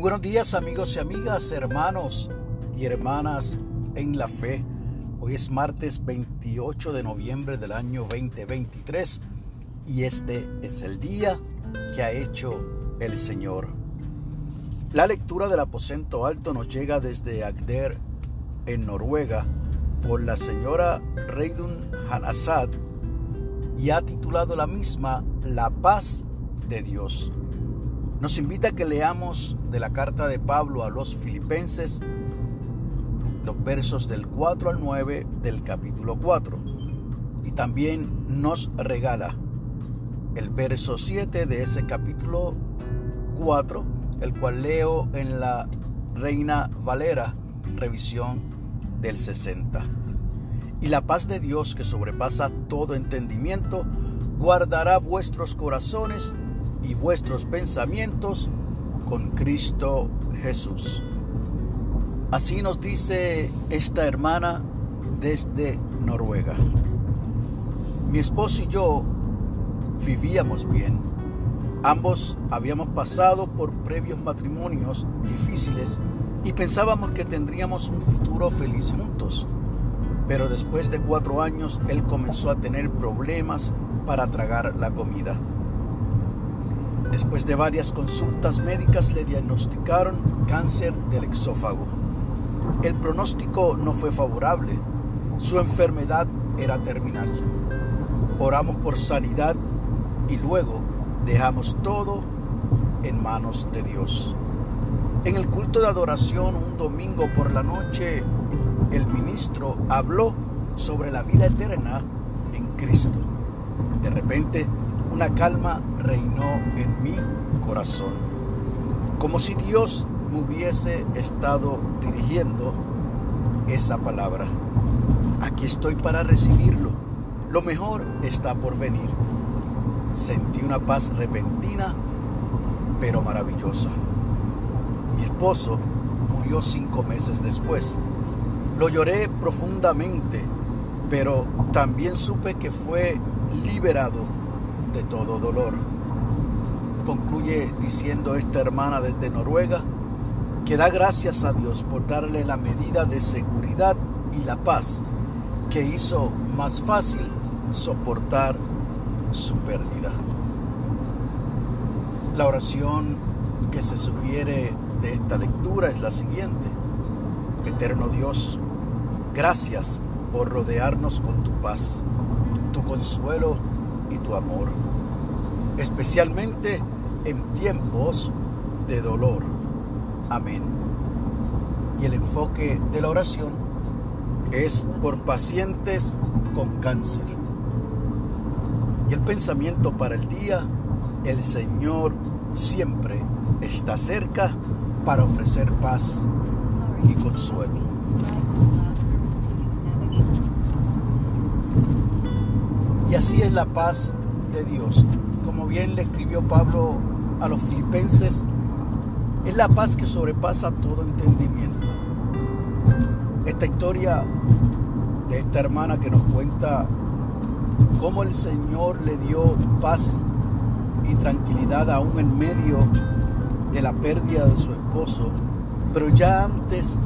buenos días amigos y amigas, hermanos y hermanas en la fe. Hoy es martes 28 de noviembre del año 2023 y este es el día que ha hecho el Señor. La lectura del aposento alto nos llega desde Agder en Noruega por la señora Reidun Hanasad y ha titulado la misma La paz de Dios. Nos invita a que leamos de la carta de Pablo a los filipenses los versos del 4 al 9 del capítulo 4. Y también nos regala el verso 7 de ese capítulo 4, el cual leo en la Reina Valera, revisión del 60. Y la paz de Dios que sobrepasa todo entendimiento, guardará vuestros corazones y vuestros pensamientos con Cristo Jesús. Así nos dice esta hermana desde Noruega. Mi esposo y yo vivíamos bien. Ambos habíamos pasado por previos matrimonios difíciles y pensábamos que tendríamos un futuro feliz juntos pero después de cuatro años él comenzó a tener problemas para tragar la comida. Después de varias consultas médicas le diagnosticaron cáncer del exófago. El pronóstico no fue favorable. Su enfermedad era terminal. Oramos por sanidad y luego dejamos todo en manos de Dios. En el culto de adoración un domingo por la noche el ministro habló sobre la vida eterna en Cristo. De repente, una calma reinó en mi corazón, como si Dios me hubiese estado dirigiendo esa palabra. Aquí estoy para recibirlo. Lo mejor está por venir. Sentí una paz repentina, pero maravillosa. Mi esposo murió cinco meses después. Lo lloré profundamente, pero también supe que fue liberado de todo dolor. Concluye diciendo esta hermana desde Noruega que da gracias a Dios por darle la medida de seguridad y la paz que hizo más fácil soportar su pérdida. La oración que se sugiere de esta lectura es la siguiente. Eterno Dios, gracias por rodearnos con tu paz, tu consuelo y tu amor, especialmente en tiempos de dolor. Amén. Y el enfoque de la oración es por pacientes con cáncer. Y el pensamiento para el día, el Señor siempre está cerca para ofrecer paz y consuelo. Y así es la paz de Dios. Como bien le escribió Pablo a los filipenses, es la paz que sobrepasa todo entendimiento. Esta historia de esta hermana que nos cuenta cómo el Señor le dio paz y tranquilidad aún en medio de la pérdida de su esposo, pero ya antes,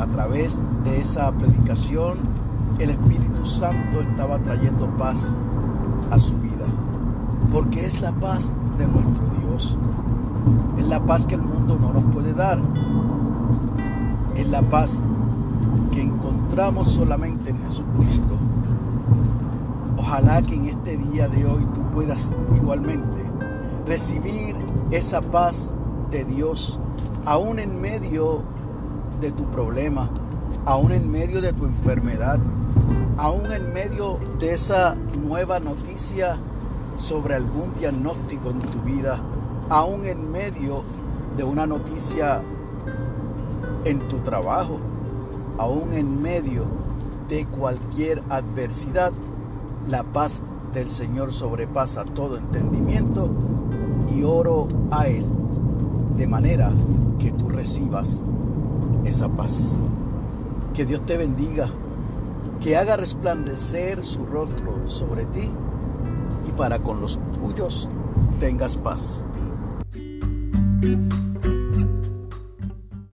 a través de esa predicación, el Espíritu Santo estaba trayendo paz a su vida. Porque es la paz de nuestro Dios. Es la paz que el mundo no nos puede dar. Es la paz que encontramos solamente en Jesucristo. Ojalá que en este día de hoy tú puedas igualmente recibir esa paz de Dios aún en medio de tu problema, aún en medio de tu enfermedad, aún en medio de esa nueva noticia sobre algún diagnóstico en tu vida, aún en medio de una noticia en tu trabajo, aún en medio de cualquier adversidad, la paz del Señor sobrepasa todo entendimiento y oro a Él de manera que tú recibas esa paz. Que Dios te bendiga, que haga resplandecer su rostro sobre ti y para con los tuyos tengas paz.